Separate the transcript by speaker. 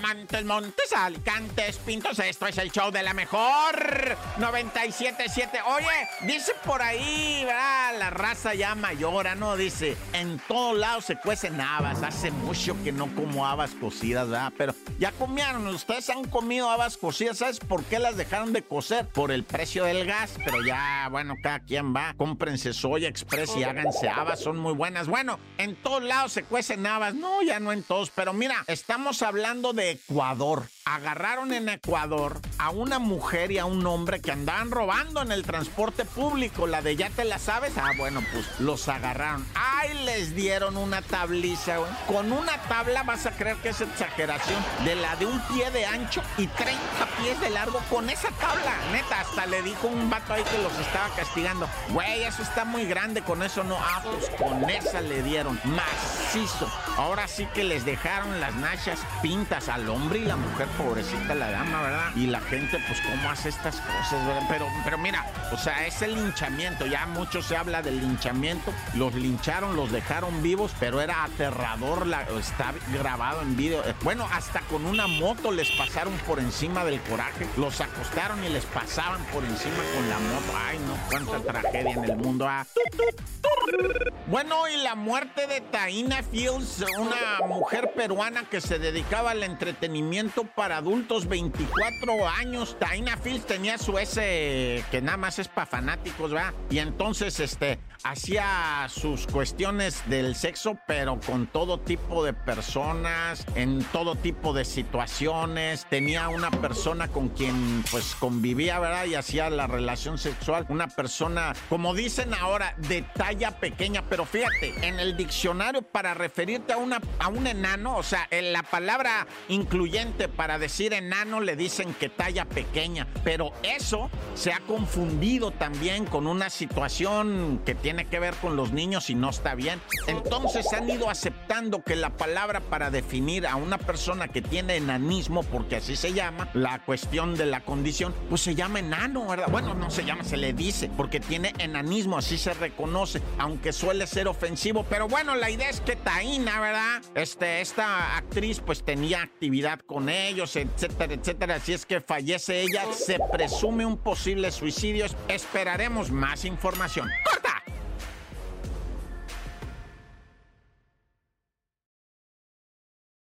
Speaker 1: Montes, Montes, Alicantes, Pintos. Esto es el show de la mejor 977. Oye, dice por ahí, ¿verdad? La raza ya mayora, ¿no? Dice, en todos lados se cuecen habas. Hace mucho que no como habas cocidas, ¿verdad? Pero ya comieron, ustedes han comido habas cocidas. ¿Sabes por qué las dejaron de cocer? Por el precio del gas. Pero ya, bueno, cada quien va. Cómprense soya express y háganse habas. Son muy buenas. Bueno, en todos lados se cuecen habas. No, ya no en todos. Pero mira, estamos hablando de Ecuador. Agarraron en Ecuador a una mujer y a un hombre que andaban robando en el transporte público. La de ya te la sabes. Ah, bueno, pues los agarraron. Ay, les dieron una tabliza, güey. Con una tabla vas a creer que es exageración. De la de un pie de ancho y 30 pies de largo. Con esa tabla, neta, hasta le dijo un vato ahí que los estaba castigando. Güey, eso está muy grande. Con eso no. Ah, pues con esa le dieron. Macizo. Ahora sí que les dejaron las nachas pintas al hombre y la mujer pobrecita la dama, ¿verdad? Y la gente, pues, ¿cómo hace estas cosas, verdad? Pero, pero mira, o sea, es el linchamiento. Ya mucho se habla del linchamiento. Los lincharon, los dejaron vivos, pero era aterrador. La, está grabado en video. Bueno, hasta con una moto les pasaron por encima del coraje. Los acostaron y les pasaban por encima con la moto. Ay, no, cuánta tragedia en el mundo. Ah. Bueno, y la muerte de Taina Fields, una mujer peruana que se dedicaba al entretenimiento para adultos, 24 años. Taina Fields tenía su ese que nada más es para fanáticos, ¿verdad? Y entonces, este, hacía sus cuestiones del sexo, pero con todo tipo de personas, en todo tipo de situaciones. Tenía una persona con quien, pues, convivía, ¿verdad? Y hacía la relación sexual. Una persona, como dicen ahora, de talla pequeña, pero fíjate, en el diccionario para referirte a, una, a un enano, o sea, en la palabra incluyente para decir enano le dicen que talla pequeña, pero eso se ha confundido también con una situación que tiene que ver con los niños y no está bien. Entonces han ido aceptando que la palabra para definir a una persona que tiene enanismo, porque así se llama, la cuestión de la condición, pues se llama enano, ¿verdad? Bueno, no se llama, se le dice, porque tiene enanismo, así se reconoce, aunque suele ser ofensivo, pero bueno, la idea es que Taina, ¿verdad? Este, esta actriz pues tenía actividad con ellos, etcétera, etcétera, así es que fallece ella, se presume un posible suicidio, esperaremos más información.